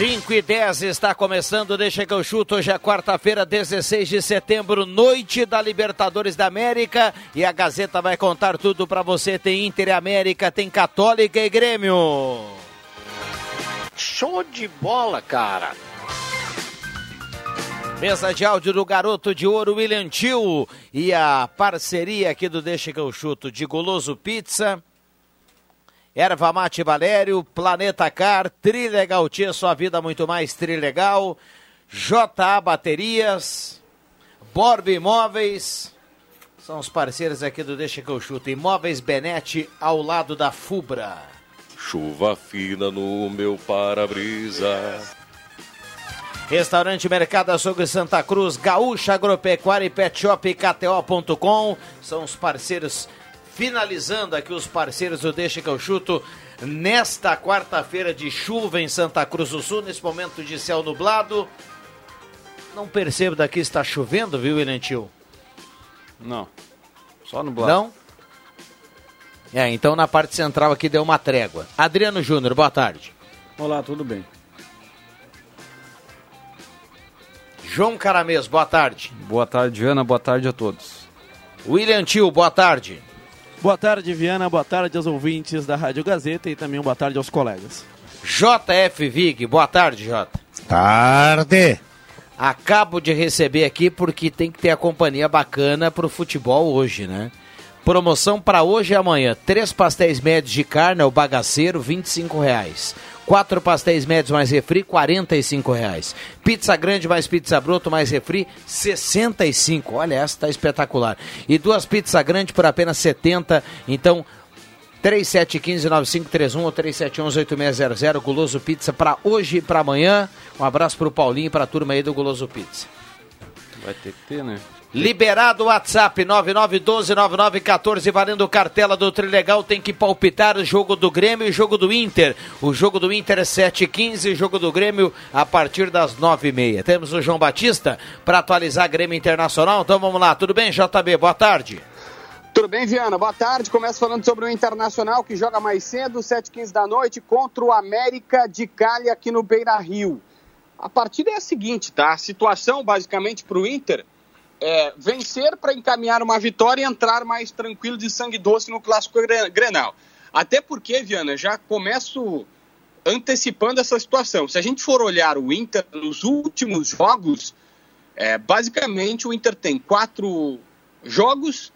5 e 10 está começando, deixa que eu chuto. Hoje é quarta-feira, 16 de setembro, noite da Libertadores da América. E a Gazeta vai contar tudo para você. Tem Inter e América, tem Católica e Grêmio. Show de bola, cara. Mesa de áudio do Garoto de Ouro, William Tio. E a parceria aqui do Deixa que eu chuto de Goloso Pizza. Erva Mate Valério, Planeta Car, Trilegal Tia, sua vida muito mais Trilegal, JA Baterias, Borb Imóveis, são os parceiros aqui do Deixa que eu chuto, Imóveis Benete ao lado da Fubra. Chuva fina no meu para-brisa. Restaurante Mercado Açougue Santa Cruz, Gaúcha Agropecuária e Pet Shop KTO.com são os parceiros finalizando aqui os parceiros do Deixa que eu chuto nesta quarta-feira de chuva em Santa Cruz do Sul, nesse momento de céu nublado. Não percebo daqui está chovendo, viu, Elentil? Não. Só nublado. Não? É, então na parte central aqui deu uma trégua. Adriano Júnior, boa tarde. Olá, tudo bem. João Caramês, boa tarde. Boa tarde, Ana, boa tarde a todos. William Tio, boa tarde. Boa tarde, Viana. Boa tarde aos ouvintes da Rádio Gazeta e também boa tarde aos colegas. JF Vig, boa tarde, Jota. Tarde. Acabo de receber aqui porque tem que ter a companhia bacana pro futebol hoje, né? Promoção para hoje e amanhã. Três pastéis médios de carne, o bagaceiro, R$ reais. Quatro pastéis médios mais refri, R$ reais. Pizza grande mais pizza broto mais refri, 65. Olha, essa tá espetacular. E duas pizzas grandes por apenas 70. Então, 3715-9531 ou 3711-8600. Guloso Pizza para hoje e para amanhã. Um abraço para o Paulinho e para a turma aí do Guloso Pizza. Vai ter que ter, né? Liberado o WhatsApp 99129914, valendo cartela do Trilegal, tem que palpitar o jogo do Grêmio e o jogo do Inter. O jogo do Inter é 7h15, o jogo do Grêmio a partir das 9h30. Temos o João Batista para atualizar Grêmio Internacional, então vamos lá. Tudo bem, JB? Boa tarde. Tudo bem, Viana? Boa tarde. Começo falando sobre o Internacional, que joga mais cedo, 7h15 da noite, contra o América de Cali aqui no Beira Rio. A partida é a seguinte, tá? A situação, basicamente, para o Inter é, vencer para encaminhar uma vitória e entrar mais tranquilo de sangue doce no clássico Grenal. Até porque, Viana, já começo antecipando essa situação. Se a gente for olhar o Inter nos últimos jogos, é, basicamente o Inter tem quatro jogos,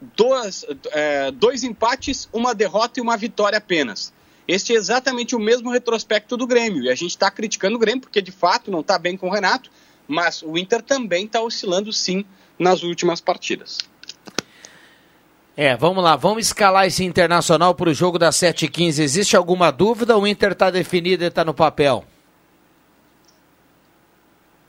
dois, é, dois empates, uma derrota e uma vitória apenas. Este é exatamente o mesmo retrospecto do Grêmio. E a gente está criticando o Grêmio porque, de fato, não está bem com o Renato mas o Inter também está oscilando sim nas últimas partidas. É, vamos lá, vamos escalar esse internacional para o jogo das 7h15. Existe alguma dúvida ou o Inter está definido e está no papel?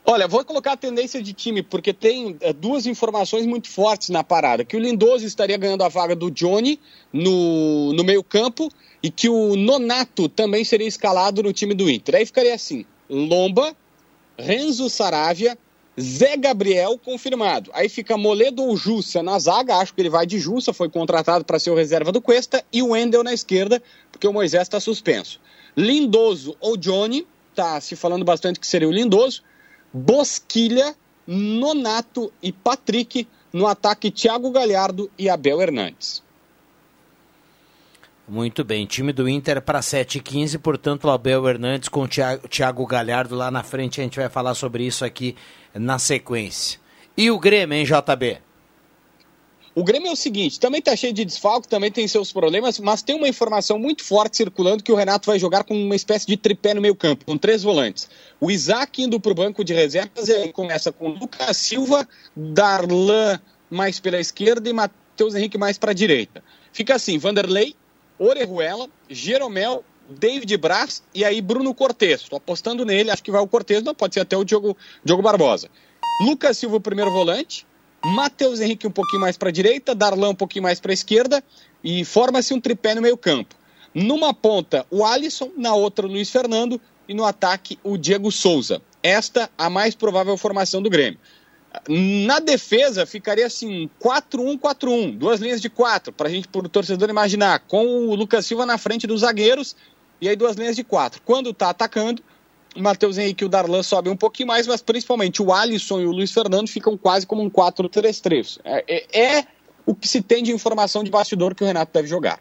Olha, vou colocar a tendência de time, porque tem é, duas informações muito fortes na parada. Que o Lindoso estaria ganhando a vaga do Johnny no, no meio campo e que o Nonato também seria escalado no time do Inter. Aí ficaria assim, Lomba, Renzo Saravia, Zé Gabriel confirmado. Aí fica Moledo ou Jussa na zaga, acho que ele vai de Jussa, foi contratado para ser o reserva do Cuesta, e o Wendel na esquerda, porque o Moisés está suspenso. Lindoso ou Johnny, tá se falando bastante que seria o Lindoso. Bosquilha, Nonato e Patrick no ataque Thiago Galhardo e Abel Hernandes. Muito bem, time do Inter para 7h15, portanto, Abel Hernandes com o Thiago Galhardo lá na frente, a gente vai falar sobre isso aqui na sequência. E o Grêmio, hein, JB? O Grêmio é o seguinte, também tá cheio de desfalque, também tem seus problemas, mas tem uma informação muito forte circulando que o Renato vai jogar com uma espécie de tripé no meio campo, com três volantes. O Isaac indo para o banco de reservas, ele começa com Lucas Silva, Darlan mais pela esquerda e Matheus Henrique mais para a direita. Fica assim, Vanderlei, Orejuela, Jeromel, David Braz e aí Bruno Cortes. Estou apostando nele, acho que vai o Cortes, não pode ser até o Diogo, Diogo Barbosa. Lucas Silva, primeiro volante, Matheus Henrique um pouquinho mais para a direita, Darlan um pouquinho mais para a esquerda e forma-se um tripé no meio campo. Numa ponta, o Alisson, na outra, o Luiz Fernando e no ataque, o Diego Souza. Esta a mais provável formação do Grêmio. Na defesa, ficaria assim, 4-1-4-1, duas linhas de quatro, para a gente, por torcedor, imaginar, com o Lucas Silva na frente dos zagueiros e aí duas linhas de quatro. Quando está atacando, o Matheus Henrique e o Darlan sobem um pouquinho mais, mas principalmente o Alisson e o Luiz Fernando ficam quase como um 4-3-3. É, é, é o que se tem de informação de bastidor que o Renato deve jogar.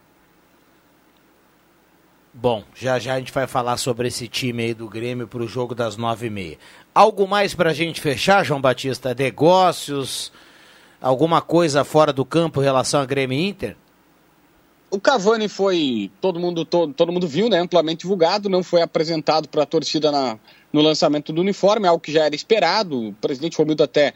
Bom, já já a gente vai falar sobre esse time aí do Grêmio para o jogo das nove e meia. Algo mais para a gente fechar, João Batista? Negócios? Alguma coisa fora do campo em relação a Grêmio Inter? O Cavani foi, todo mundo, todo, todo mundo viu, né, amplamente divulgado, não foi apresentado para a torcida na, no lançamento do uniforme, algo que já era esperado. O presidente Romildo até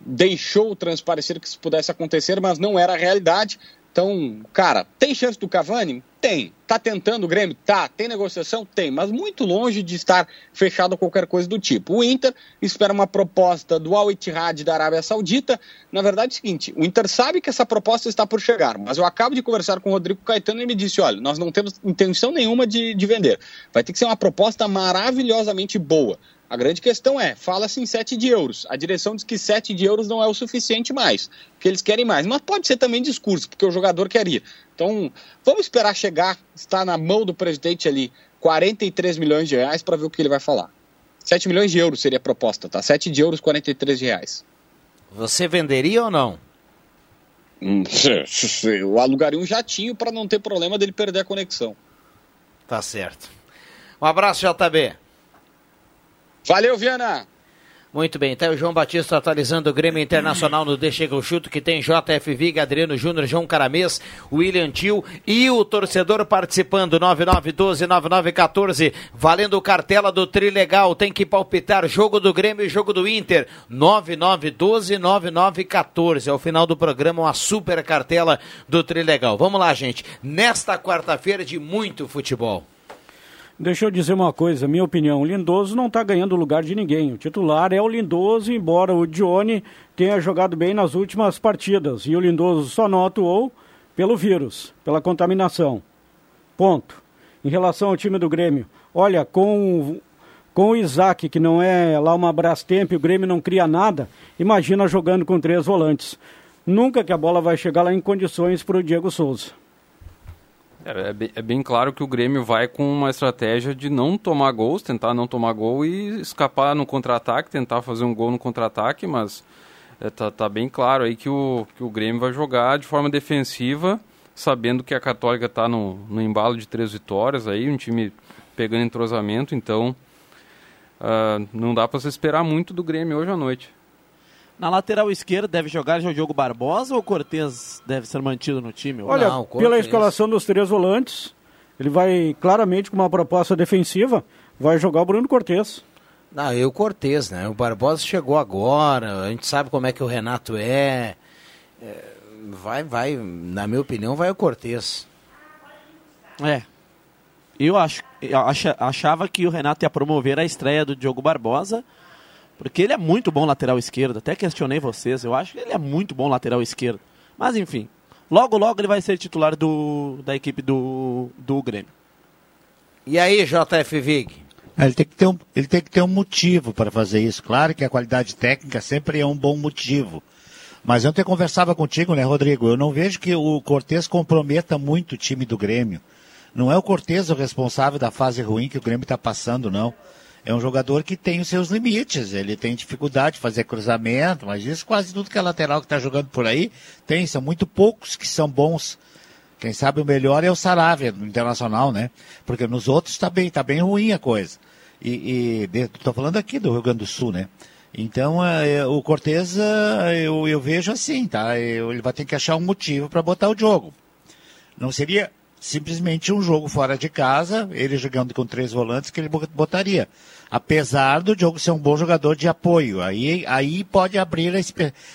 deixou transparecer que isso pudesse acontecer, mas não era a realidade. Então, cara, tem chance do Cavani? Tem. Tá tentando o Grêmio? Tá. Tem negociação? Tem. Mas muito longe de estar fechado a qualquer coisa do tipo. O Inter espera uma proposta do Al Ittihad da Arábia Saudita. Na verdade é o seguinte, o Inter sabe que essa proposta está por chegar, mas eu acabo de conversar com o Rodrigo Caetano e ele me disse, olha, nós não temos intenção nenhuma de, de vender. Vai ter que ser uma proposta maravilhosamente boa. A grande questão é, fala-se em 7 de euros. A direção diz que 7 de euros não é o suficiente mais, que eles querem mais. Mas pode ser também discurso, porque o jogador queria. Então, vamos esperar chegar, está na mão do presidente ali, 43 milhões de reais para ver o que ele vai falar. 7 milhões de euros seria a proposta, tá? 7 de euros, 43 de reais. Você venderia ou não? Hum, eu alugaria um jatinho para não ter problema dele perder a conexão. Tá certo. Um abraço, JB. Valeu, Viana! Muito bem, então o João Batista atualizando o Grêmio Internacional no Deixa que eu chuto, que tem JF Viga, Adriano Júnior, João Caramês, William Tio e o torcedor participando, 9912-9914, valendo cartela do Trilegal, tem que palpitar jogo do Grêmio e jogo do Inter, 9912-9914, ao final do programa uma super cartela do Trilegal. Vamos lá, gente, nesta quarta-feira de muito futebol. Deixa eu dizer uma coisa, minha opinião, o Lindoso não está ganhando lugar de ninguém. O titular é o Lindoso, embora o Johnny tenha jogado bem nas últimas partidas. E o Lindoso só não atuou pelo vírus, pela contaminação. Ponto. Em relação ao time do Grêmio, olha, com, com o Isaac, que não é lá uma Brastemp, o Grêmio não cria nada, imagina jogando com três volantes. Nunca que a bola vai chegar lá em condições para o Diego Souza. É, é, bem, é, bem, claro que o Grêmio vai com uma estratégia de não tomar gols, tentar não tomar gol e escapar no contra-ataque, tentar fazer um gol no contra-ataque, mas é, tá, tá, bem claro aí que o, que o Grêmio vai jogar de forma defensiva, sabendo que a Católica está no, no embalo de três vitórias aí, um time pegando entrosamento, então uh, não dá para se esperar muito do Grêmio hoje à noite. Na lateral esquerda deve jogar já o Diogo Barbosa ou o Cortez deve ser mantido no time? Olha, não, pela escalação dos três volantes, ele vai claramente com uma proposta defensiva, vai jogar o Bruno Cortez. Não, e o Cortez, né? O Barbosa chegou agora, a gente sabe como é que o Renato é. é vai, vai, na minha opinião, vai o Cortez. É. Eu acho, eu achava que o Renato ia promover a estreia do Diogo Barbosa porque ele é muito bom lateral esquerdo. Até questionei vocês. Eu acho que ele é muito bom lateral esquerdo. Mas enfim. Logo, logo ele vai ser titular do, da equipe do, do Grêmio. E aí, JF Vig? É, ele tem, que ter um, ele tem que ter um motivo para fazer isso. Claro que a qualidade técnica sempre é um bom motivo. Mas ontem eu conversava contigo, né, Rodrigo? Eu não vejo que o Cortez comprometa muito o time do Grêmio. Não é o Cortez o responsável da fase ruim que o Grêmio está passando, não é um jogador que tem os seus limites, ele tem dificuldade de fazer cruzamento, mas isso quase tudo que é lateral que está jogando por aí tem, são muito poucos que são bons. Quem sabe o melhor é o Saravia, no Internacional, né? Porque nos outros está bem, tá bem ruim a coisa. E, estou falando aqui do Rio Grande do Sul, né? Então, é, o Cortez, é, eu, eu vejo assim, tá? Eu- ele vai ter que achar um motivo para botar o jogo. Não seria simplesmente um jogo fora de casa, ele jogando com três volantes, que ele bo- botaria. Apesar do jogo ser um bom jogador de apoio. Aí, aí pode abrir a,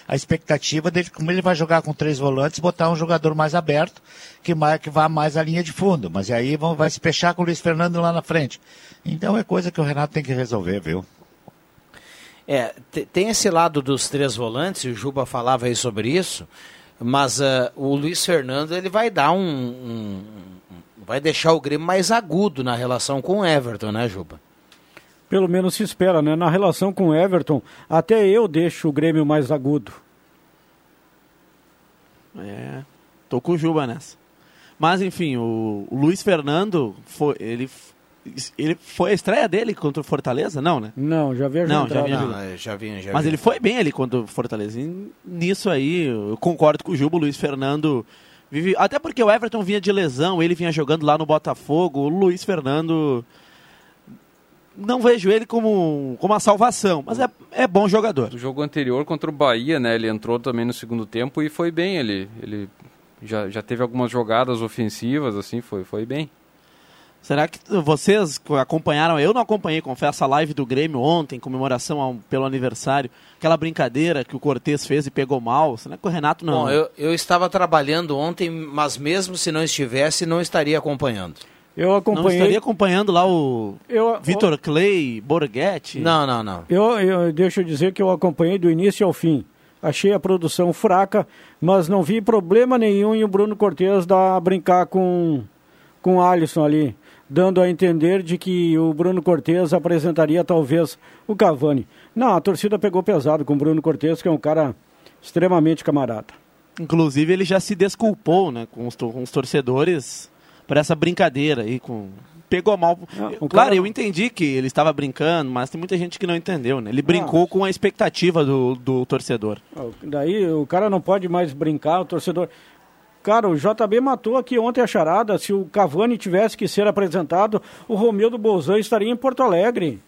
a expectativa dele, como ele vai jogar com três volantes, botar um jogador mais aberto, que, mais, que vá mais à linha de fundo. Mas aí vão, vai se fechar com o Luiz Fernando lá na frente. Então é coisa que o Renato tem que resolver, viu? É, te- tem esse lado dos três volantes, e o Juba falava aí sobre isso, mas ah, o Luiz Fernando ele vai dar um, um- um- vai deixar o Grêmio mais agudo na relação com o Everton, né, Juba? Pelo menos se espera, né? Na relação com o Everton, até eu deixo o Grêmio mais agudo. É, tô com o Juba nessa. Mas enfim, o, o Luiz Fernando foi ele ele foi a estreia dele contra o Fortaleza, não, né? Não, já vejo Não, já vinha Não, eu já vi, já Mas vi. ele foi bem ali contra o Fortaleza. E nisso aí, eu concordo com o Juba, o Luiz Fernando vive. Até porque o Everton vinha de lesão, ele vinha jogando lá no Botafogo. O Luiz Fernando. Não vejo ele como, como uma salvação, mas é, é bom jogador. O jogo anterior contra o Bahia, né? Ele entrou também no segundo tempo e foi bem. Ele, ele já, já teve algumas jogadas ofensivas, assim, foi, foi bem. Será que vocês acompanharam? Eu não acompanhei, confesso, a live do Grêmio ontem, em comemoração ao- pelo aniversário. Aquela brincadeira que o Cortez fez e pegou mal. Será que o Renato não? Bom, eu, eu estava trabalhando ontem, mas mesmo se não estivesse, não estaria acompanhando. Eu não acompanhei. estaria acompanhando lá o Eu, Vitor Clay, Borghetti? Não, não, não. Eu, eu deixa eu dizer que eu acompanhei do início ao fim. Achei a produção fraca, mas não vi problema nenhum em o Bruno Cortes dar brincar com com o Alisson ali, dando a entender de que o Bruno Cortes apresentaria talvez o Cavani. Não, a torcida pegou pesado com o Bruno Cortes, que é um cara extremamente camarada. Inclusive, ele já se desculpou né, com, os, com os torcedores por essa brincadeira aí. Com... Pegou mal. o claro, cara- eu entendi que ele estava brincando, mas tem muita gente que não entendeu. Né? Ele brincou com a expectativa do, do torcedor. Daí o cara não pode mais brincar, o torcedor. Cara, o JB matou aqui ontem a charada. Se o Cavani tivesse que ser apresentado, o Romildo Bolzan estaria em Porto Alegre.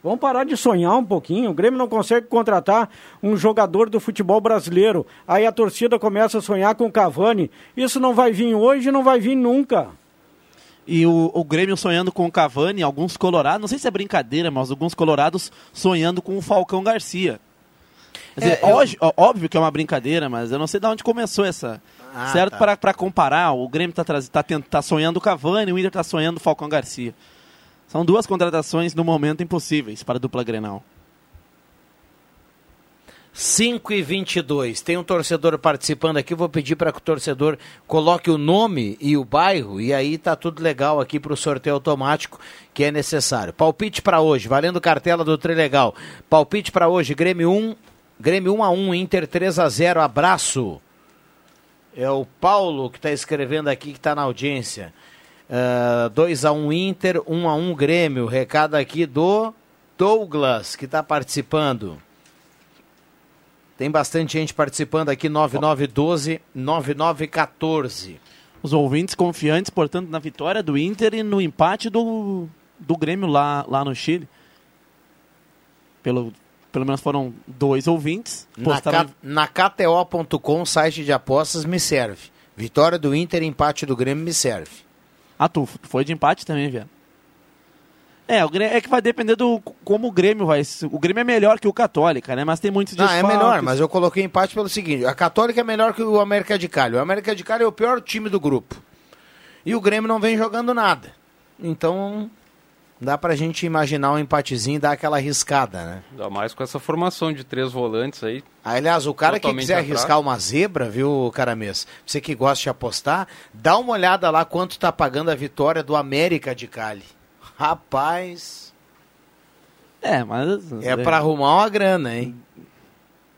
Vamos parar de sonhar um pouquinho. O Grêmio não consegue contratar um jogador do futebol brasileiro. Aí a torcida começa a sonhar com o Cavani. Isso não vai vir hoje não vai vir nunca. E o, o Grêmio sonhando com o Cavani, alguns colorados, não sei se é brincadeira, mas alguns colorados sonhando com o Falcão Garcia. Quer dizer, É, eu- hoje- óbvio que é uma brincadeira, mas eu não sei de onde começou essa. Ah, certo? tá. Para para comparar, o Grêmio está tá, tent- tá sonhando o Cavani, o Inter está sonhando o Falcão Garcia. São duas contratações no momento impossíveis para a dupla Grenal. 5 e 22. Tem um torcedor participando aqui. Vou pedir para que o torcedor coloque o nome e o bairro. E aí tá tudo legal aqui para o sorteio automático que é necessário. Palpite para hoje, valendo cartela do Trilegal. Palpite para hoje: Grêmio 1, Grêmio 1 a 1, Inter 3 a 0. Abraço. É o Paulo que está escrevendo aqui, que está na audiência. 2 a 1 Inter, 1 a 1 Grêmio. Recado aqui do Douglas, que está participando. Tem bastante gente participando aqui, 9912, 9914. Os ouvintes confiantes, portanto, na vitória do Inter e no empate do, do Grêmio lá, lá no Chile. Pelo, pelo menos foram dois ouvintes. Na, Postaram- K- na KTO.com, site de apostas, me serve. Vitória do Inter, empate do Grêmio, me serve. Ah, tu foi de empate também, Viana. É, o Grêmio, é que vai depender do como o Grêmio vai. O Grêmio é melhor que o Católica, né? Mas tem muitos Não, é melhor, mas eu coloquei empate pelo seguinte: a Católica é melhor que o América de Cali. O América de Cali é o pior time do grupo. E o Grêmio não vem jogando nada. Então, dá pra gente imaginar um empatezinho e dar aquela arriscada, né? Ainda mais com essa formação de três volantes aí. Aliás, o cara que quiser atrás. arriscar uma zebra, viu, Caramês? Você que gosta de apostar, dá uma olhada lá quanto tá pagando a vitória do América de Cali. Rapaz, É, mas. é pra arrumar uma grana, hein?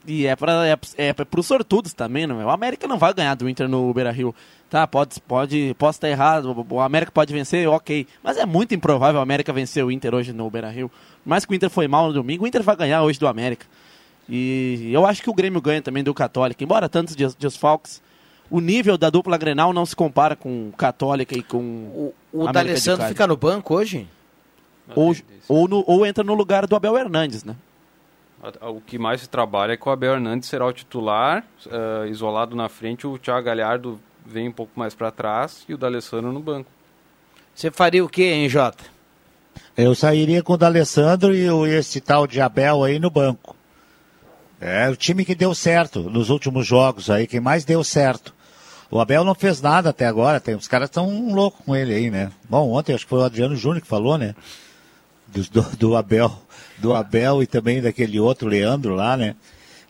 E é para é, é pros sortudos também, não é? O América não vai ganhar do Inter no Beira Rio. Tá, pode, pode, posso estar errado, o América pode vencer, ok. Mas é muito improvável o América vencer o Inter hoje no Beira Rio. Mais que o Inter foi mal no domingo, o Inter vai ganhar hoje do América. E eu acho que o Grêmio ganha também do Católica. Embora tantos des- desfalques, o nível da dupla Grenal não se compara com Católica e com O, o D'Alessandro fica no banco hoje? Ou, ou, no- ou entra no lugar do Abel Hernandes, né? O que mais se trabalha é que o Abel Hernandes será o titular, eh, isolado na frente, o Thiago Galhardo vem um pouco mais para trás e o D'Alessandro no banco. Você faria o quê, hein, Jota? Eu sairia com o D'Alessandro e o- esse tal de Abel aí no banco. É o time que deu certo nos últimos jogos aí, quem mais deu certo. O Abel não fez nada até agora, tem, os caras estão loucos com ele aí, né? Bom, ontem acho que foi o Adriano Júnior que falou, né? Do, do, do Abel, do Abel e também daquele outro Leandro lá, né?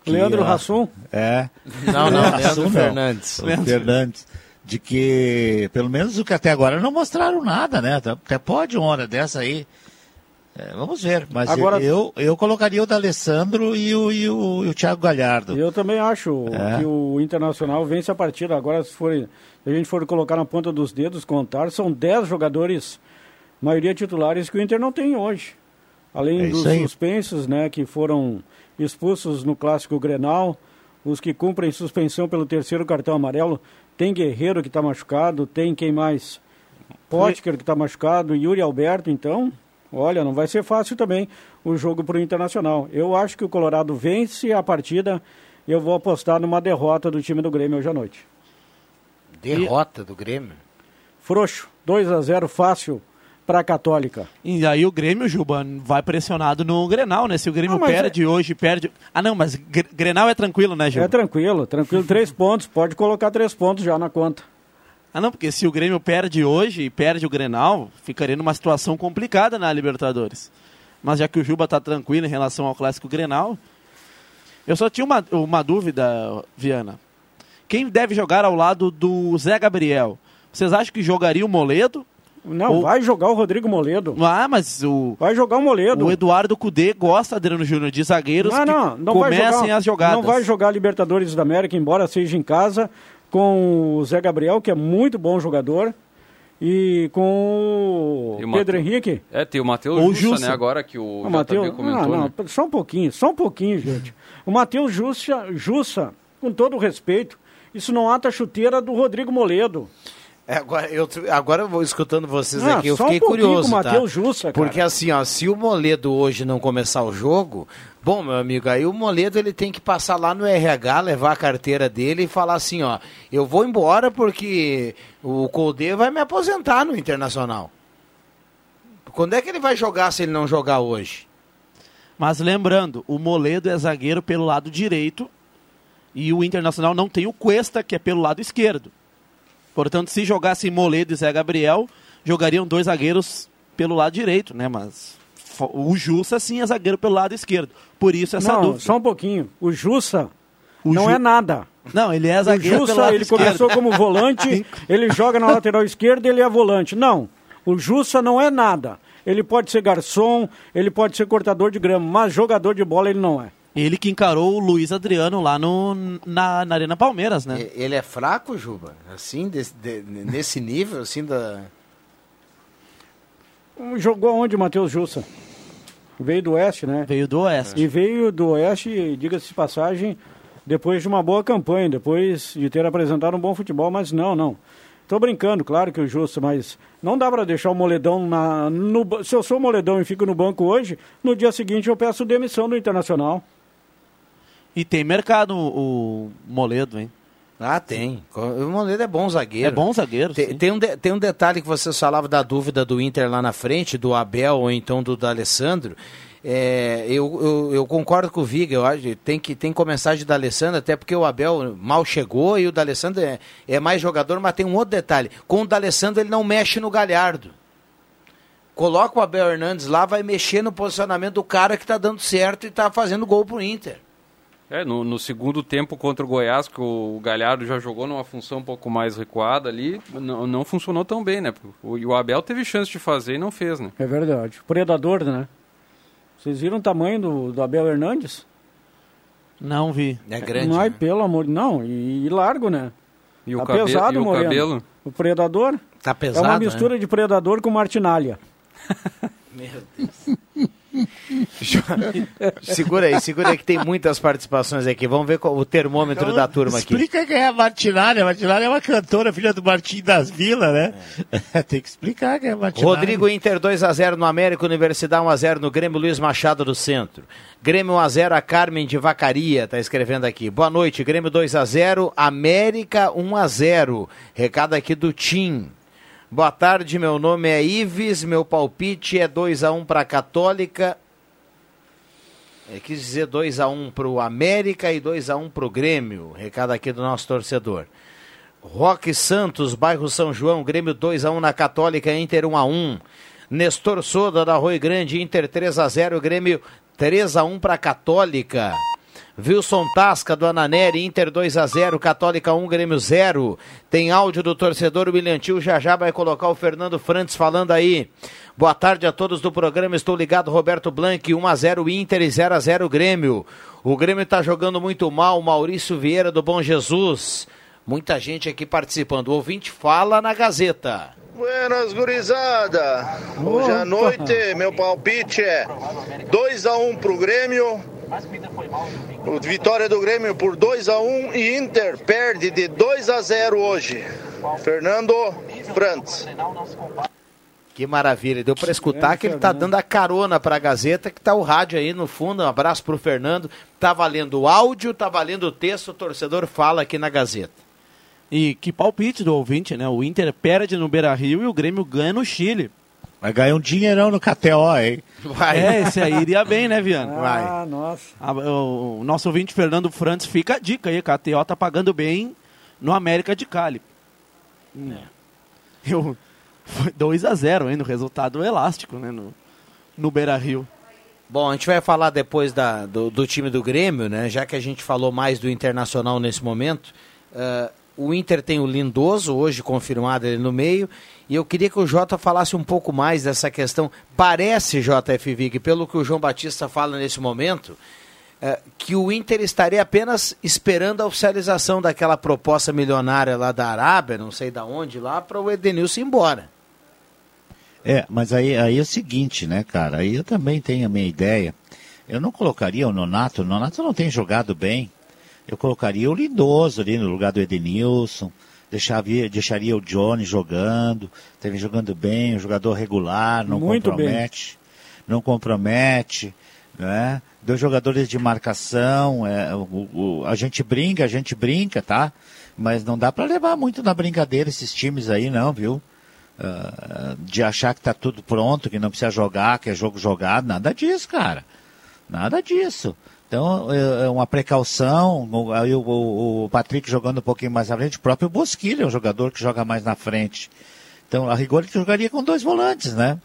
Leandro Hassum? É. Não, não, Hassum Leandro não. Fernandes. O Fernandes. De que, pelo menos o que até agora não mostraram nada, né? Até pode uma hora dessa aí. É, vamos ver. Mas Agora- eu, eu colocaria o D'Alessandro e o, e, o, e o Thiago Galhardo. Eu também acho É. que o Internacional vence a partida. Agora, se, for, se a gente for colocar na ponta dos dedos, contar, são 10 jogadores, maioria titulares, que o Inter não tem hoje. Além É dos aí. suspensos, né, que foram expulsos no Clássico Grenal, os que cumprem suspensão pelo terceiro cartão amarelo, tem Guerreiro que está machucado, tem quem mais? Potker que está machucado, Yuri Alberto, então, olha, não vai ser fácil também o jogo para o Internacional. Eu acho que o Colorado vence a partida e eu vou apostar numa derrota do time do Grêmio hoje à noite. Derrota do Grêmio. Frouxo, 2 a 0 fácil para a Católica. E aí o Grêmio, Juba, vai pressionado no Grenal, né? Se o Grêmio Ah, perde hoje, perde... Ah, não, mas Gre- Grenal é tranquilo, né, Juba? É tranquilo, tranquilo, três pontos, pode colocar três pontos já na conta. Ah, não, porque se o Grêmio perde hoje e perde o Grenal, ficaria numa situação complicada na Libertadores. Mas já que o Juba tá tranquilo em relação ao clássico Grenal, eu só tinha uma, uma dúvida, Viana. Quem deve jogar ao lado do Zé Gabriel? Vocês acham que jogaria o Moledo? Não, Ou- vai jogar o Rodrigo Moledo. Ah, mas o, Vai jogar o Moledo. o Eduardo Cudê gosta, Adriano Júnior, de zagueiros Não, não, que não vai comecem jogar, as jogadas. Não vai jogar Libertadores da América, embora seja em casa, com o Zé Gabriel, que é muito bom jogador, e com E o o Pedro Mate- Henrique. É, tem o Matheus Ou Jussa, Jussa. né, agora que o O JB Matheus, comentou, não, né? não, só um pouquinho, só um pouquinho, gente. O Matheus Jussa, Jussa, com todo o respeito, isso não ata a chuteira do Rodrigo Moledo. É, agora, eu, agora eu vou escutando vocês Ah, aqui, eu só um fiquei pouquinho curioso, com o tá? Matheus Jussa, cara. Porque assim, ó, se o Moledo hoje não começar o jogo, bom, meu amigo, aí o Moledo ele tem que passar lá no RH, levar a carteira dele e falar assim, ó, eu vou embora porque o Colde vai me aposentar no Internacional. Quando é que ele vai jogar se ele não jogar hoje? Mas lembrando, o Moledo é zagueiro pelo lado direito e o Internacional não tem o Cuesta, que é pelo lado esquerdo. Portanto, se jogasse Moledo e Zé Gabriel, jogariam dois zagueiros pelo lado direito, né? Mas o Jussa sim é zagueiro pelo lado esquerdo. Por isso essa não, dúvida. só um pouquinho. O Jussa O não Ju- é nada. Não, ele é O zagueiro pelo Jussa, lado ele esquerdo. começou como volante, ele joga na lateral esquerda ele é volante. Não, o Jussa não é nada. Ele pode ser garçom, ele pode ser cortador de grama, mas jogador de bola ele não é. Ele que encarou o Luiz Adriano lá no, na, na Arena Palmeiras, né? Ele é fraco, Juba? Assim, desse- de- nesse nível, assim, da... Jogou onde o Matheus Jussa? Veio do Oeste, né? Veio do Oeste. E veio do Oeste, diga-se de passagem, depois de uma boa campanha, depois de ter apresentado um bom futebol, mas não, não. Tô brincando, claro que o Justo, mas não dá para deixar o Moledão na. No, se eu sou Moledão e fico no banco hoje, no dia seguinte eu peço demissão do Internacional. E tem mercado o, o Moledo, hein? Ah, tem. O Moledo é bom zagueiro. É bom zagueiro. Tem, sim. tem um de- tem um detalhe que vocês falavam da dúvida do Inter lá na frente, do Abel ou então do D'Alessandro. É, eu, eu, eu concordo com o Viga, eu acho tem que, tem que começar de D'Alessandro, até porque o Abel mal chegou e o D'Alessandro é, é mais jogador, mas tem um outro detalhe. Com o D'Alessandro ele não mexe no Galhardo. Coloca o Abel Hernandes lá, vai mexer no posicionamento do cara que está dando certo e está fazendo gol pro Inter. É, no, no segundo tempo contra o Goiás, que o Galhardo já jogou numa função um pouco mais recuada ali, não, não funcionou tão bem, né? O, e o Abel teve chance de fazer e não fez, né? É verdade. Predador, né? Vocês viram o tamanho do, do Abel Hernandes? Não vi. É grande. Não, né? é pelo amor Não, e, e largo, né? E o, Tá cabe- pesado, e o Moreno. cabelo? O predador Tá é pesado, uma né? mistura de predador com martinalha. Meu Deus. segura aí, segura aí que tem muitas participações aqui. Vamos ver qual- o termômetro Então, da turma aqui. Explica quem é a Martinalha. A Martinalha é uma cantora, filha do Martim das Vilas, né? Tem que explicar quem é a Martinalha. Rodrigo Inter 2x0 no América, Universidade 1x0 no Grêmio, Luiz Machado do Centro. Grêmio 1x0 a Carmen de Vacaria, tá escrevendo aqui. Boa noite, Grêmio 2x0, América 1x0. Recado aqui do Tim. Boa tarde, meu nome é Ives, meu palpite é 2x1 para Católica. É, quis dizer 2x1 para o América e 2x1 para o Grêmio. Recado aqui do nosso torcedor. Roque Santos, bairro São João, Grêmio 2x1 na Católica, Inter 1x1. Nestor Soda, da Rui Grande, Inter 3x0, Grêmio 3x1 para Católica. Wilson Tasca, do Ananeri, Inter 2x0, Católica 1, Grêmio 0. Tem áudio do torcedor William Tio, já já vai colocar o Fernando Frantes falando aí. Boa tarde a todos do programa, estou ligado, Roberto Blanc, 1x0 Inter e 0x0 Grêmio. O Grêmio está jogando muito mal, Maurício Vieira do Bom Jesus. Muita gente aqui participando. O ouvinte fala na Gazeta. Buenas, gurizada. Hoje à noite, meu palpite é 2x1 pro Grêmio. O Vitória do Grêmio por 2x1 e Inter perde de 2x0 hoje. Fernando Frantes. Que maravilha, deu para escutar que ele tá dando a carona para a Gazeta, que tá o rádio aí no fundo. Um abraço pro Fernando. Tá valendo o áudio, tá valendo o texto, o torcedor fala aqui na Gazeta. E que palpite do ouvinte, né? O Inter perde no Beira-Rio e o Grêmio ganha no Chile. Vai ganhar um dinheirão no KTO, hein? É, esse aí iria bem, né, Viana? Ah, nossa. A- o, o nosso ouvinte Fernando Frantes fica a dica aí, KTO tá pagando bem no América de Cali. Hum. Eu, foi 2 a 0 hein, no resultado elástico, né, no, no Beira-Rio. Bom, a gente vai falar depois da, do, do time do Grêmio, né? Já que a gente falou mais do Internacional nesse momento. Ah, o Inter tem o Lindoso, hoje confirmado ele no meio. E eu queria que o Jota falasse um pouco mais dessa questão. Parece, JF Vig, pelo que o João Batista fala nesse momento, eh, que o Inter estaria apenas esperando a oficialização daquela proposta milionária lá da Arábia, não sei da onde, lá, para o Edenilson ir embora. É, mas aí, aí é o seguinte, né, cara? Aí eu também tenho a minha ideia. Eu não colocaria o Nonato, o Nonato não tem jogado bem. Eu colocaria o Lindoso ali no lugar do Edenilson. Deixaria, deixaria o Johnny jogando. Teve jogando bem, um jogador regular, não Muito bem. compromete. Não compromete, né? Dois jogadores de marcação. É, o- o- a gente brinca, a gente brinca, tá? Mas não dá para levar muito na brincadeira esses times aí, não, viu? Ah, de achar que tá tudo pronto, que não precisa jogar, que é jogo jogado, nada disso, cara. Nada disso. Então, é é uma precaução. Aí o, o- o Patrick jogando um pouquinho mais à frente, o próprio Bosquilha é um jogador que joga mais na frente. Então, a rigor, ele jogaria com dois volantes, né?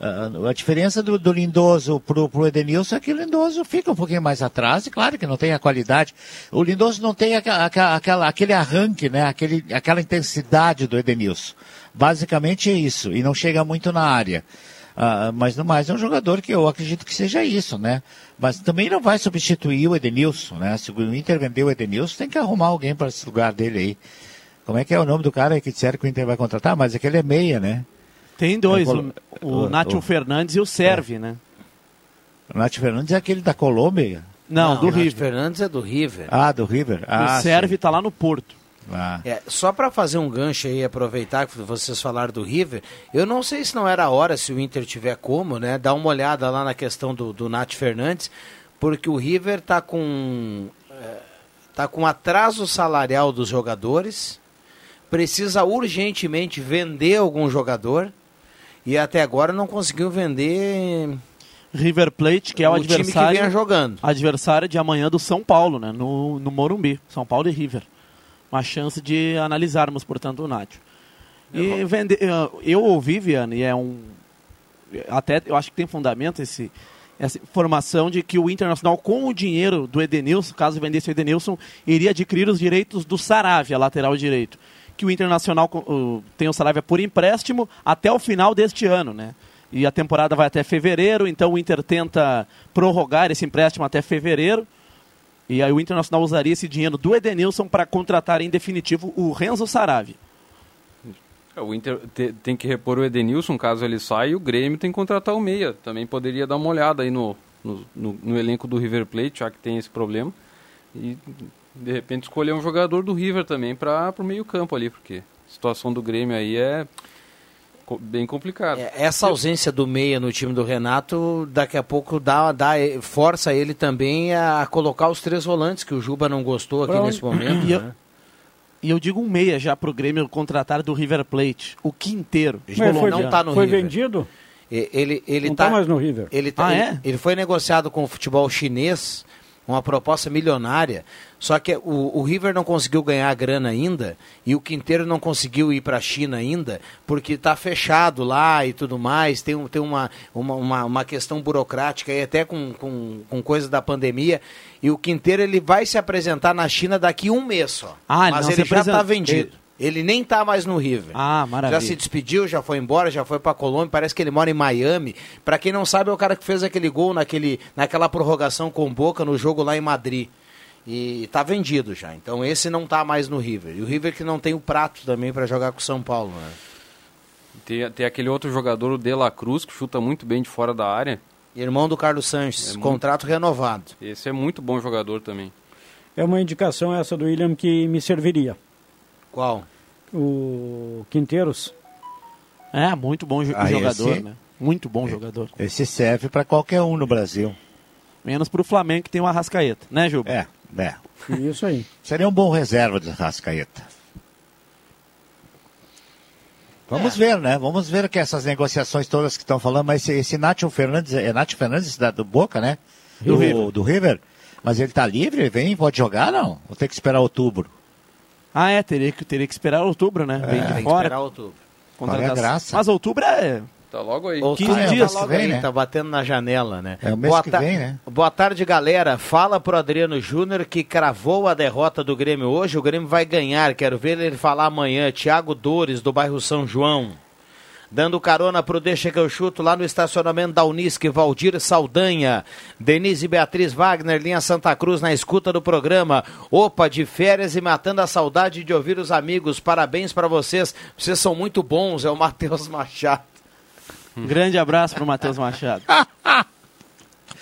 A diferença do, do Lindoso pro, pro Edenilson é que o Lindoso fica um pouquinho mais atrás, e claro que não tem a qualidade. O Lindoso não tem aquela, aquele arranque, né? Aquele, aquela intensidade do Edenilson. Basicamente é isso, e não chega muito na área. Ah, mas no mais é um jogador que eu acredito que seja isso, né? Mas também não vai substituir o Edenilson, né? Se o Inter vender o Edenilson, tem que arrumar alguém para esse lugar dele aí. Como é que é o nome do cara que disseram que o Inter vai contratar? Mas aquele é meia, né? Tem dois, É, o, o o- Nátio o- Fernandes e o Serve, né? O Nath Fernandes é aquele da Colômbia? Não, do o Nath River. Fernandes é do River. Ah, do River. Ah, o Serve tá lá no Porto. Ah. É, só para fazer um gancho aí, aproveitar que vocês falaram do River, eu não sei se não era a hora, se o Inter tiver como, né, dar uma olhada lá na questão do, do Nath Fernandes, porque o River tá com é, tá com atraso salarial dos jogadores, precisa urgentemente vender algum jogador e até agora não conseguiu vender River Plate, que é o, O time que adversário vinha jogando. adversário de amanhã do São Paulo, né? No, no Morumbi. São Paulo e River. Uma chance de analisarmos, portanto, o Nátio. E vender, eu- eu ouvi, Viana, e é um. Até eu acho que tem fundamento esse, essa informação de que o Internacional, com o dinheiro do Edenilson, caso vendesse o Edenilson, iria adquirir os direitos do Saravia, lateral direito. Que o Internacional tem o Saravia por empréstimo até o final deste ano, né? E a temporada vai até fevereiro, então o Inter tenta prorrogar esse empréstimo até fevereiro. E aí o Internacional usaria esse dinheiro do Edenilson para contratar em definitivo o Renzo Saravia. É, O Inter te- tem que repor o Edenilson, caso ele saia, e o Grêmio tem que contratar o Meia. Também poderia dar uma olhada aí no, no, no- no elenco do River Plate, já que tem esse problema. E, de repente, escolher um jogador do River também para o meio campo ali, porque a situação do Grêmio aí é bem complicada. É, Essa ausência do meia no time do Renato, daqui a pouco dá, dá, força ele também a colocar os três volantes, que o Juba não gostou aqui nesse momento. E eu- né? E eu digo um meia já pro Grêmio contratar do River Plate. O Quinteiro. Mas foi, não tá no foi River. vendido? Ele, ele Não tá, tá mais no River. Ele, tá- Ah, ele- é? ele foi negociado com o futebol chinês, uma proposta milionária, só que o, o River não conseguiu ganhar a grana ainda e o Quinteiro não conseguiu ir para a China ainda, porque está fechado lá e tudo mais, tem, tem uma, uma, uma, uma questão burocrática aí, até com, com, com coisa da pandemia, e o Quinteiro ele vai se apresentar na China daqui um mês só, Ah, mas ele já está vendido. Ele nem tá mais no River. Ah, maravilha. Já se despediu, já foi embora, já foi pra Colômbia, parece que ele mora em Miami. Pra quem não sabe, é o cara que fez aquele gol naquele, naquela prorrogação com o Boca no jogo lá em Madrid. E tá vendido já. Então esse não tá mais no River. E o River que não tem o prato também pra jogar com o São Paulo, né? Tem, tem aquele outro jogador, o De La Cruz, que chuta muito bem de fora da área. Irmão do Carlos Sanches, É muito- contrato renovado. Esse é muito bom jogador também. É uma indicação essa do William que me serviria. Qual? O Quinteiros. É, muito bom jo- Ah, jogador, esse- né? Muito bom jogador. Esse serve para qualquer um no Brasil. Menos pro Flamengo que tem o Arrascaeta, né, Juba? É, é. Isso aí. Seria um bom reserva de Rascaeta. Vamos ver, né? Vamos ver que essas negociações todas que estão falando, mas esse, esse Nacho Fernandes, é Nacho Fernandes da, do Boca, né? Do, Do River. do River. Mas ele tá livre, vem, pode jogar, não? Vou ter que esperar outubro. Ah, é, teria que, teria que esperar outubro, né? Vem Tem de que fora. esperar outubro. é a graça? Mas outubro é. Tá logo aí. Outubro 15 é, dias tá logo que vem, aí, né? Tá batendo na janela, né? É o mês Boa que ta- vem, né? Boa tarde, galera. Fala pro Adriano Júnior que cravou a derrota do Grêmio hoje. O Grêmio vai ganhar. Quero ver ele falar amanhã. Tiago Dores, do bairro São João. Dando carona pro Deixa que eu chuto lá no estacionamento da Unisque, Valdir Saldanha, Denise Beatriz Wagner, linha Santa Cruz na escuta do programa. Opa, de férias e matando a saudade de ouvir os amigos. Parabéns para vocês. Vocês são muito bons, é o Matheus Machado. Um grande abraço pro Matheus Machado.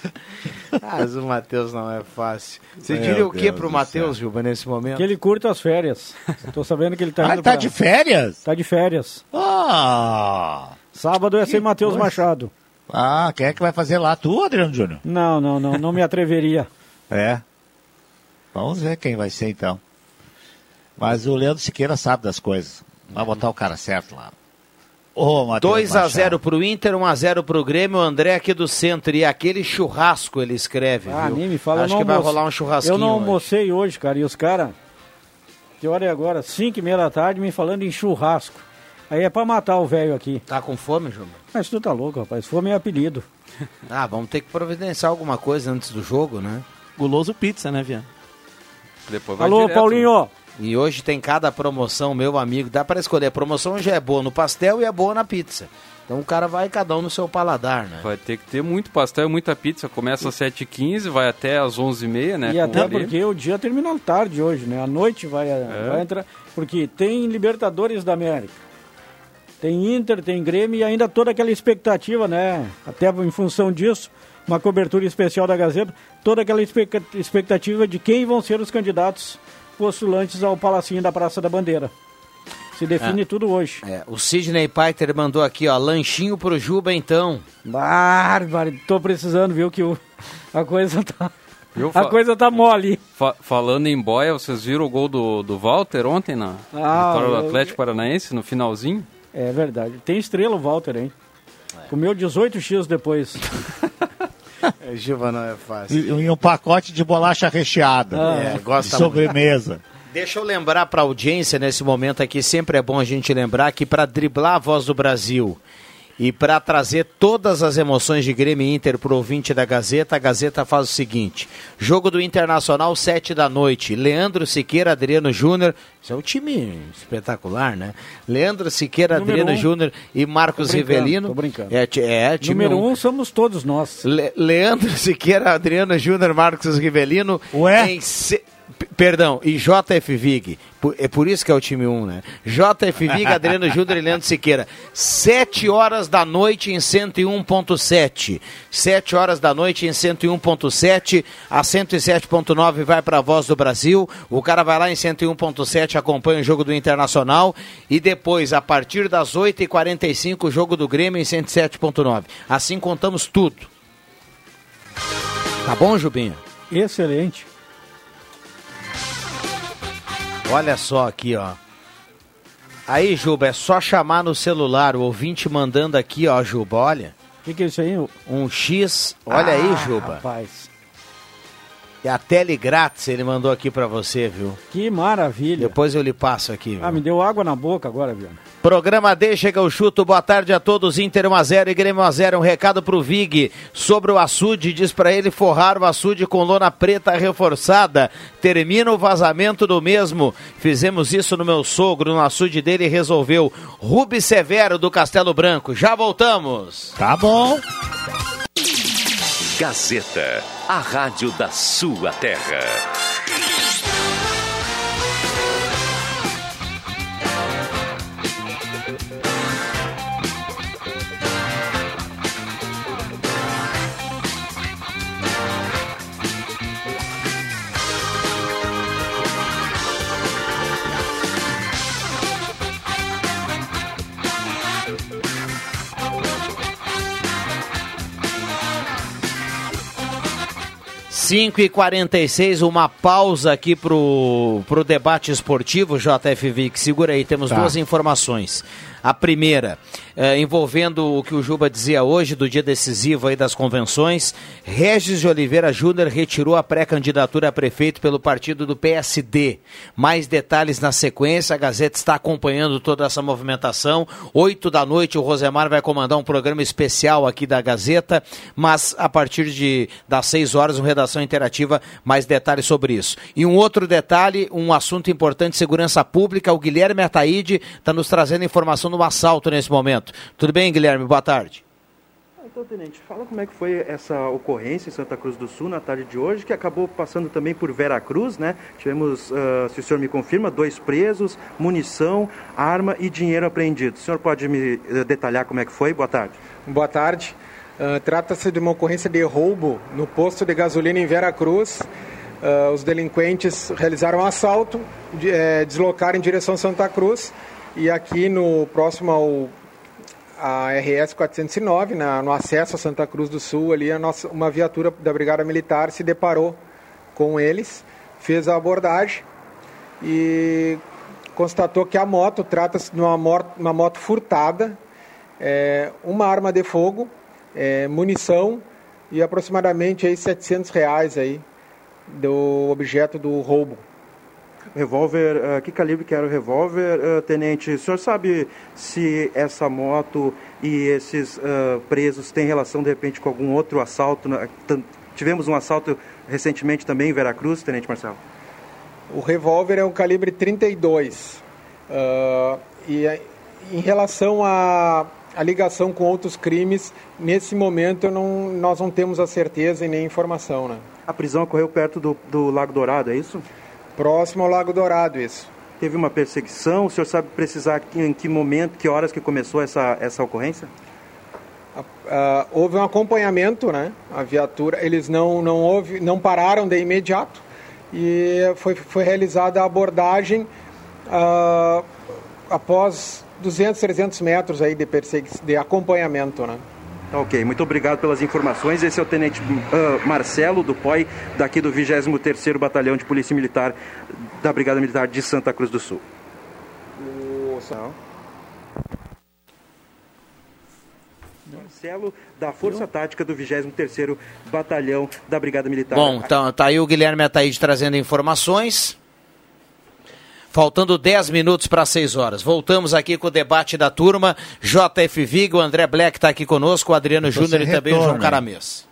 Mas o Matheus não é fácil. Você Meu diria o que Deus pro Matheus, Juba, nesse momento? Que ele curta as férias. Tô sabendo que ele tá Ah, indo tá pra- de férias? Tá de férias. Ah! Sábado é sem Matheus. Machado. Ah, quem é que vai fazer lá? Tu, Adriano Júnior? Não, não, não, não me atreveria. É. Vamos ver quem vai ser então. Mas o Leandro Siqueira sabe das coisas. Vai botar o cara certo lá. Matheus 2 a Machado. 0 pro Inter, 1 a 0 pro Grêmio, o André aqui do centro. E aquele churrasco ele escreve, Ah, viu? nem me fala. Acho que vai rolar um churrasquinho Eu não hoje. almocei hoje, cara. E os caras, que hora é agora? 5 e meia da tarde, me falando em churrasco. Aí é pra matar o velho aqui. Tá com fome, Juba? Mas tu tá louco, rapaz. Fome é apelido. Ah, vamos ter que providenciar alguma coisa antes do jogo, né? Guloso pizza, né, Vian? Depois vai Alô, direto, Paulinho. E hoje tem cada promoção, meu amigo, dá para escolher. A promoção já é boa no pastel e é boa na pizza. Então o cara vai cada um no seu paladar, né? Vai ter que ter muito pastel e muita pizza. Começa às 7h15, vai até às 11h30, né? E com até porque o dia termina tarde hoje, né? A noite vai, vai entrar. Porque tem Libertadores da América. Tem Inter, tem Grêmio e ainda toda aquela expectativa, né? Até em função disso, uma cobertura especial da Gazeta, toda aquela expecta- expectativa de quem vão ser os candidatos postulantes ao Palacinho da Praça da Bandeira. Se define É. tudo hoje. É, o Sidney Paiter mandou aqui, ó, lanchinho pro Juba então. Bárbaro, tô precisando, viu, que o, a coisa tá. Viu, A coisa tá mole. fa- falando em boia, vocês viram o gol do, do Walter ontem na Ah, vitória do eu- Atlético Paranaense, no finalzinho? É verdade. Tem estrela o Walter, hein? Comeu 18x depois. É, Juba não é fácil. E, e um pacote de bolacha recheada. Ah, é, de gosta sobremesa. Deixa eu lembrar para a audiência nesse momento aqui, sempre é bom a gente lembrar que para driblar a voz do Brasil e para trazer todas as emoções de Grêmio e Inter pro ouvinte da Gazeta, a Gazeta faz o seguinte: jogo do Internacional, sete da noite. Leandro Siqueira, Adriano Júnior. Isso é um time espetacular, né? Leandro Siqueira, Número Adriano um. Júnior e Marcos Tô Rivelino. tô brincando. É, ti- é, time Número um. um somos todos nós. Le- Leandro Siqueira, Adriano Júnior, Marcos Rivelino. Ué? Em se- Perdão, e JF Vig, por- é por isso que é o time 1, né? JF Vig, Adriano Júnior e Leandro Siqueira. 7 horas da noite em 101.7. 7 horas da noite em 101.7. A 107.9 vai para a Voz do Brasil. O cara vai lá em 101.7, acompanha o jogo do Internacional. E depois, a partir das 8h45, o jogo do Grêmio em 107.9. Assim contamos tudo. Tá bom, Jubinho? Excelente. Olha só aqui, ó. Aí, Juba, é só chamar no celular, o ouvinte mandando aqui, ó, Juba, olha. O que, que é isso aí? Um X, olha aí, Ah, Juba. Rapaz, É a tele grátis, ele mandou aqui pra você, viu? que maravilha. Depois eu lhe passo aqui, viu? Ah, me deu água na boca agora, Viana. Programa D, chega o chuto, boa tarde a todos, Inter 1x0 e Grêmio 1x0, um recado pro Vig sobre o açude, diz pra ele forrar o açude com lona preta reforçada, termina o vazamento do mesmo, fizemos isso no meu sogro, no açude dele resolveu, Rubi Severo do Castelo Branco, já voltamos. Tá bom. Gazeta, a rádio da sua terra. Cinco e 46 uma pausa aqui pro, pro debate esportivo, JFV, que segura aí, temos Tá. duas informações. A primeira, eh, envolvendo o que o Juba dizia hoje, do dia decisivo aí das convenções, Regis de Oliveira Júnior retirou a pré-candidatura a prefeito pelo partido do PSD. Mais detalhes na sequência, a Gazeta está acompanhando toda essa movimentação. Oito da noite, o Rosemar vai comandar um programa especial aqui da Gazeta, mas a partir de, das seis horas, uma redação interativa, mais detalhes sobre isso. E um outro detalhe, um assunto importante, segurança pública, o Guilherme Ataíde está nos trazendo informação um assalto nesse momento. Tudo bem, Guilherme? Boa tarde. Então, Tenente, fala como é que foi essa ocorrência em Santa Cruz do Sul na tarde de hoje, que acabou passando também por Vera Cruz, né? Tivemos, ah, se o senhor me confirma, dois presos, munição, arma e dinheiro apreendido. O senhor pode me eh, detalhar como é que foi? Boa tarde. Boa tarde. Ah, Trata-se de uma ocorrência de roubo no posto de gasolina em Vera Cruz. Ah, os delinquentes realizaram um assalto, de, eh, deslocaram em direção a Santa Cruz e aqui no próximo ao a RS 409, na, no acesso a Santa Cruz do Sul, ali nossa, uma viatura da Brigada Militar se deparou com eles, fez a abordagem e constatou que a moto trata-se de uma, mor- uma moto furtada, é, uma arma de fogo, é, munição e aproximadamente aí 700 reais aí do objeto do roubo. Revólver, ah, que calibre que era o revólver, ah, Tenente? O senhor sabe se essa moto e esses ah, presos têm relação, de repente, com algum outro assalto? tan- Tivemos um assalto recentemente também em Veracruz, Tenente Marcelo? O revólver é um calibre 32. Ah, e a- em relação à à ligação com outros crimes, nesse momento não, nós não temos a certeza e nem informação. Né? A prisão ocorreu perto do, do Lago Dourado, é isso? Próximo ao Lago Dourado, isso. Teve uma perseguição? O senhor sabe precisar em que momento, que horas que começou essa, essa ocorrência? Ah, houve um acompanhamento, né? A viatura, eles não não houve, não pararam de imediato e foi, foi realizada a abordagem ah, após 200, 300 metros aí de, persegui- de acompanhamento, né? Ok, muito obrigado pelas informações. Esse é o Tenente ah, Marcelo do POI, daqui do 23º Batalhão de Polícia Militar da Brigada Militar de Santa Cruz do Sul. Marcelo, da Força Tática do 23º Batalhão da Brigada Militar. Bom, então tá aí o Guilherme Ataíde trazendo informações. Faltando 10 minutos para 6 horas. Voltamos aqui com o debate da turma. JF Vigo, o André Black está aqui conosco, o Adriano Júnior e sem também o João retorno? Caramês.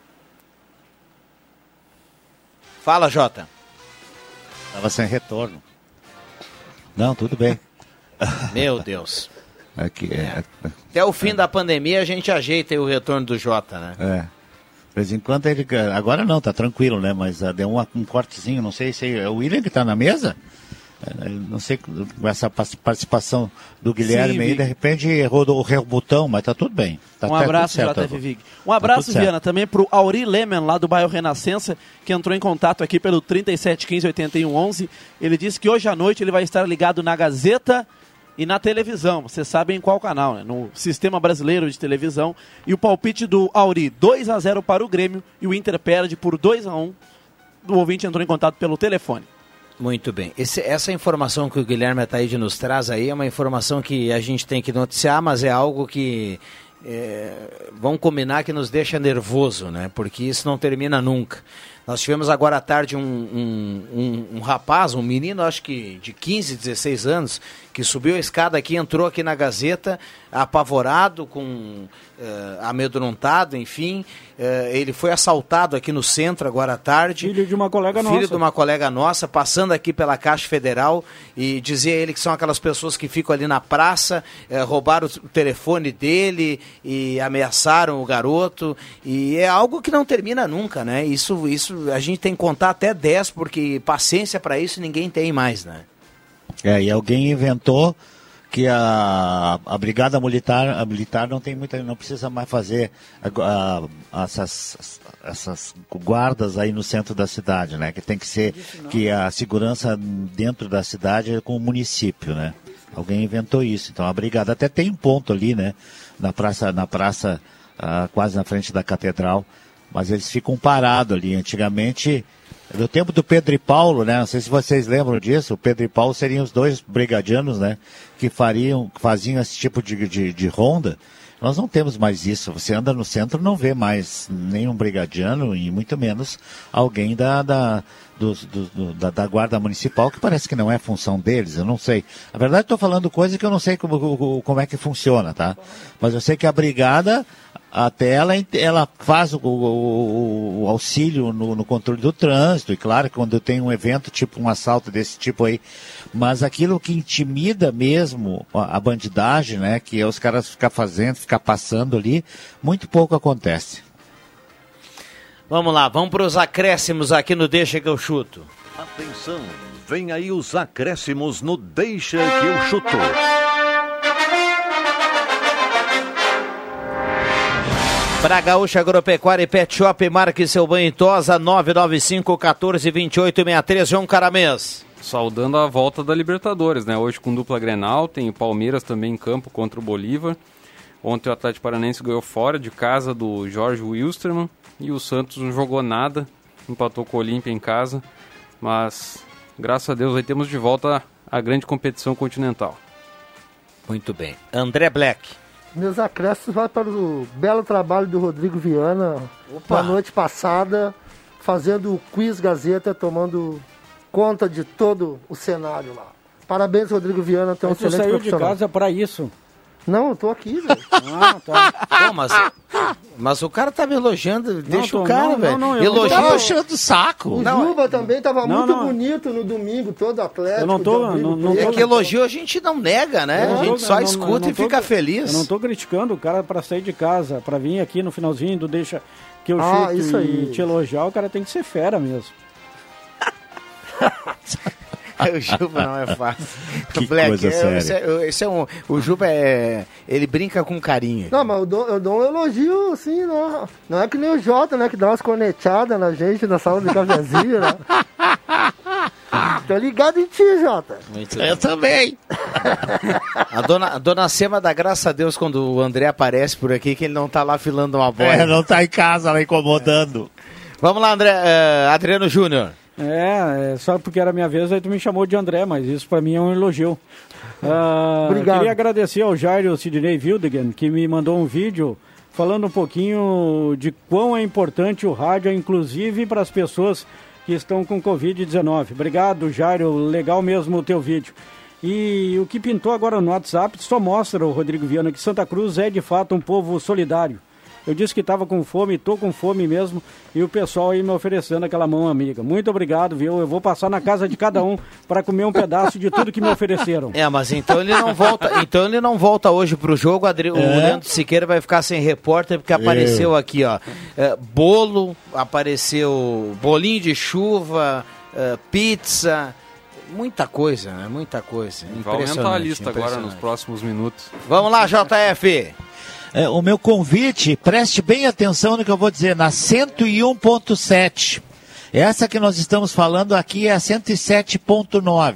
Fala, Jota. Tava sem retorno. Não, tudo bem. Meu Deus. Aqui é. Até o fim da pandemia a gente ajeita o retorno do Jota, né? é. De vez em quando ele. Agora não, tá tranquilo, né? Mas ah, deu um, um cortezinho, não sei se é o William que tá na mesa. Eh, Não sei, com essa pa- participação do Guilherme Sim, aí, de repente errou o errou o botão, mas tá tudo bem. Tá um tá abraço, certo, JF. Vig. Um Tá abraço, tudo certo. Viana, também pro Auri Lemen, lá do bairro Renascença, que entrou em contato aqui pelo 3715-8111. Ele disse que hoje à noite ele vai estar ligado na Gazeta e na televisão. Vocês sabem em qual canal, né? No Sistema Brasileiro de Televisão. E o palpite do Auri, 2 a 0 para o Grêmio e o Inter perde por 2 a 1 O ouvinte entrou em contato pelo telefone. Muito bem. Esse- essa informação que o Guilherme Ataíde nos traz aí é uma informação que a gente tem que noticiar, mas é algo que é, vamos combinar que nos deixa nervoso, né? Porque isso não termina nunca. Nós tivemos agora à tarde um, um, um- um rapaz, um menino, acho que de 15, 16 anos, que subiu a escada aqui, entrou aqui na Gazeta, apavorado, com eh, amedrontado, enfim. Eh, ele foi assaltado aqui no centro agora à tarde. Filho de uma colega Filho nossa. de uma colega nossa, passando aqui pela Caixa Federal e dizia ele que são aquelas pessoas que ficam ali na praça, eh, roubaram o telefone dele e ameaçaram o garoto. E é algo que não termina nunca, né? Isso, isso a gente tem que contar até 10, porque paciência para isso ninguém tem mais, né? É, e alguém inventou que a, a brigada militar, a militar não tem muita, não precisa mais fazer a- a- essas, essas guardas aí no centro da cidade, né? Que tem que ser que a segurança dentro da cidade é com o município, né? Alguém inventou isso. Então a brigada até tem um ponto ali, né? Na praça, na praça ah, quase na frente da catedral, mas eles ficam parados ali. Antigamente no tempo do Pedro e Paulo, né? Não sei se vocês lembram disso. O Pedro e Paulo seriam os dois brigadianos, né? Que fariam, faziam esse tipo de, de, de ronda. Nós não temos mais isso. Você anda no centro não vê mais nenhum brigadiano e muito menos alguém da, da, do- do- da, da guarda municipal, que parece que não é função deles, eu não sei. Na verdade, estou falando coisa que eu não sei como, como é que funciona, tá? Mas eu sei que a brigada, até ela, ela faz o, o- o auxílio no, no controle do trânsito, e claro, quando tem um evento, tipo um assalto desse tipo aí, mas aquilo que intimida mesmo a, a bandidagem, né, que é os caras ficar fazendo, ficar passando ali, muito pouco acontece. Vamos lá, vamos para os acréscimos aqui no Deixa que eu chuto. Atenção, vem aí os acréscimos no Deixa que eu chuto. Para Gaúcha Agropecuária e Pet Shop, marque seu banho em tosa 995 14 28 63 João Caramês. Saudando a volta da Libertadores, né? Hoje com dupla Grenal, tem o Palmeiras também em campo contra o Bolívar. Ontem o Atlético Paranense ganhou fora de casa do Jorge Wilstermann e o Santos não jogou nada, empatou com o Olímpia em casa, mas graças a Deus aí temos de volta a grande competição continental. Muito bem. André Black. Meus acréscimos vai para o belo trabalho do Rodrigo Viana Opa. na noite passada, fazendo o quiz Gazeta, tomando conta de todo o cenário lá. Parabéns, Rodrigo Viana, tem um tu excelente saiu de casa para isso. Não, eu tô aqui, velho. Ah, tá. Pô, mas, mas o cara tá me elogiando, deixa tô- o cara, não, velho. não, não, Elogia. Tá puxando o saco. O Juba também tava Não, muito não. bonito no domingo, todo atlético. Eu não tô- abrigo não- não. É que elogio a gente não nega, né? A não gente só não- escuta não e tô- fica feliz. Eu não tô criticando o cara para sair de casa, para vir aqui no finalzinho do deixa que eu Ah, chuto isso e aí. te elogiar, o cara tem que ser fera mesmo. o Juba não é fácil. Que Black, coisa é- séria. Esse é, esse é um, o Juba é. Ele brinca com carinho. Não, mas eu dou, eu dou um elogio, assim, né? Não é que nem o Jota, né? Que dá umas corneteadas na gente na sala de cafezinho, né? Tô ligado em ti, Jota. Eu também. A dona, a dona Sema dá graças a Deus quando o André aparece por aqui, que ele não tá lá filando uma bola. É, não tá em casa lá incomodando. Vamos lá, André, eh, Adriano Júnior. É, é, só porque era minha vez, aí tu me chamou de André, mas isso pra mim é um elogio. Ah, Obrigado. Queria agradecer ao Jairo Sidney Wildegan, que me mandou um vídeo falando um pouquinho de quão é importante o rádio, inclusive para as pessoas que estão com Covid-19. Obrigado, Jairo, legal mesmo o teu vídeo. E o que pintou agora no WhatsApp só mostra, o Rodrigo Viana, que Santa Cruz é de fato um povo solidário. Eu disse que estava com fome, estou com fome mesmo, e o pessoal aí me oferecendo aquela mão amiga. Muito obrigado, viu? Eu vou passar na casa de cada um para comer um pedaço de tudo que me ofereceram. É, mas então ele não volta, então ele não volta hoje pro jogo. Adri... O É. Leandro Siqueira vai ficar sem repórter porque apareceu aqui, ó, é, bolo, apareceu bolinho de chuva, é, pizza, muita coisa, né? Muita coisa. Vai aumentar a Impressionante, lista agora nos próximos minutos. Vamos lá, JF. É, o meu convite, preste bem atenção no que eu vou dizer, na 101.7. Essa que nós estamos falando aqui é a 107.9.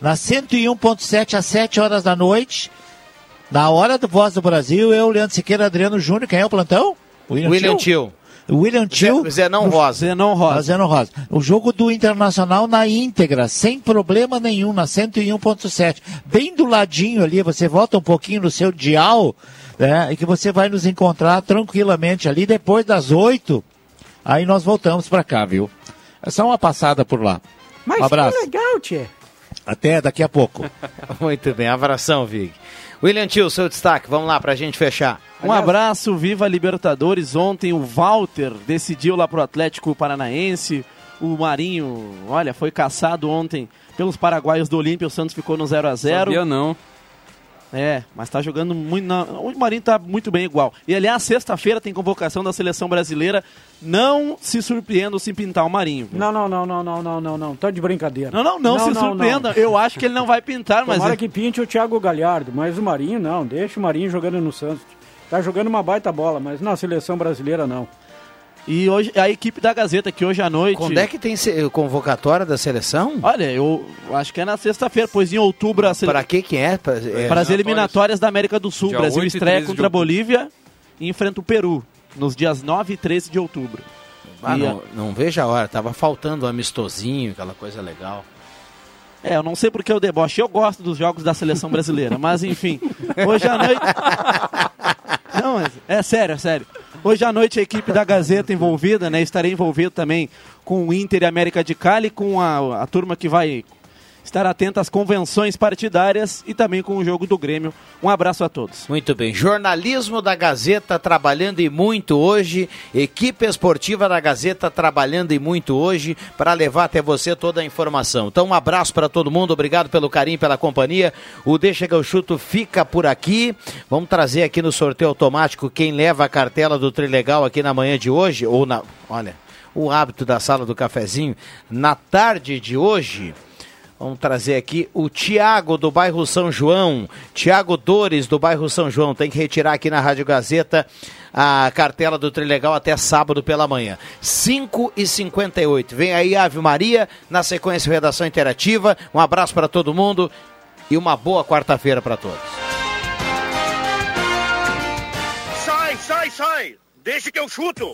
Na 101.7 às 7 horas da noite, na hora do Voz do Brasil, eu, Leandro Siqueira, Adriano Júnior, quem é o plantão? William Tio. William Tio. Zenão Rosa. Zenon Rosa. Zenon Rosa. O jogo do Internacional na íntegra, sem problema nenhum, na 101.7. Bem do ladinho ali, você volta um pouquinho no seu dial, né, e que você vai nos encontrar tranquilamente ali depois das 8. Aí nós voltamos para cá, viu? É só uma passada por lá. Mas um abraço. que legal, Tchê. Até daqui a pouco. Muito bem, abração, Vig. William Tio, seu destaque, vamos lá pra gente fechar. Um abraço, viva Libertadores. Ontem o Walter decidiu lá pro Atlético Paranaense. O Marinho, olha, foi caçado ontem pelos paraguaios do Olímpia. O Santos ficou no 0 a 0 Sabia não. É, mas tá jogando muito. na- O Marinho tá muito bem igual. E aliás, sexta-feira tem convocação da seleção brasileira. Não se surpreendam se pintar o Marinho. viu? Não, não, não, não, não, não, não, não. Tá de brincadeira. Não, não, não, se surpreenda. Eu acho que ele não vai pintar, mas. Tomara é- que pinte o Thiago Galhardo, mas o Marinho não. Deixa o Marinho jogando no Santos. Tá jogando uma baita bola, mas na seleção brasileira não. E hoje a equipe da Gazeta que hoje à noite. Quando é que tem convocatória da seleção? Olha, eu acho que é na sexta-feira, pois em outubro a sele... Para que que é? Pra, é- Para as eliminatórias da América do Sul. Dia Brasil 8 estreia 13 de contra a. Bolívia e enfrenta o Peru nos dias 9 e 13 de outubro. Ah, E a- não, não vejo a hora, tava faltando um amistosinho, aquela coisa legal. É, eu não sei porque o deboche. Eu gosto dos jogos da seleção brasileira, mas enfim. Hoje à noite. Não, mas é sério, é sério. Hoje à noite a equipe da Gazeta envolvida, né? Estarei envolvido também com o Inter e América de Cali, com a, a turma que vai estar atenta às convenções partidárias e também com o jogo do Grêmio. Um abraço a todos. Muito bem. Jornalismo da Gazeta trabalhando e muito hoje. Equipe esportiva da Gazeta trabalhando e muito hoje para levar até você toda a informação. Então, um abraço para todo mundo. Obrigado pelo carinho, pela companhia. O Deixa que eu chuto fica por aqui. Vamos trazer aqui no sorteio automático quem leva a cartela do Trilegal aqui na manhã de hoje. Ou na. Olha, o hábito da sala do cafezinho. Na tarde de hoje. Vamos trazer aqui o Tiago do bairro São João. Tiago Dores do bairro São João. Tem que retirar aqui na Rádio Gazeta a cartela do Trilegal até sábado pela manhã. 5 e 58 Vem aí Ave Maria, na sequência Redação Interativa. Um abraço para todo mundo e uma boa quarta-feira para todos. Sai, sai, sai! Deixa que eu chuto!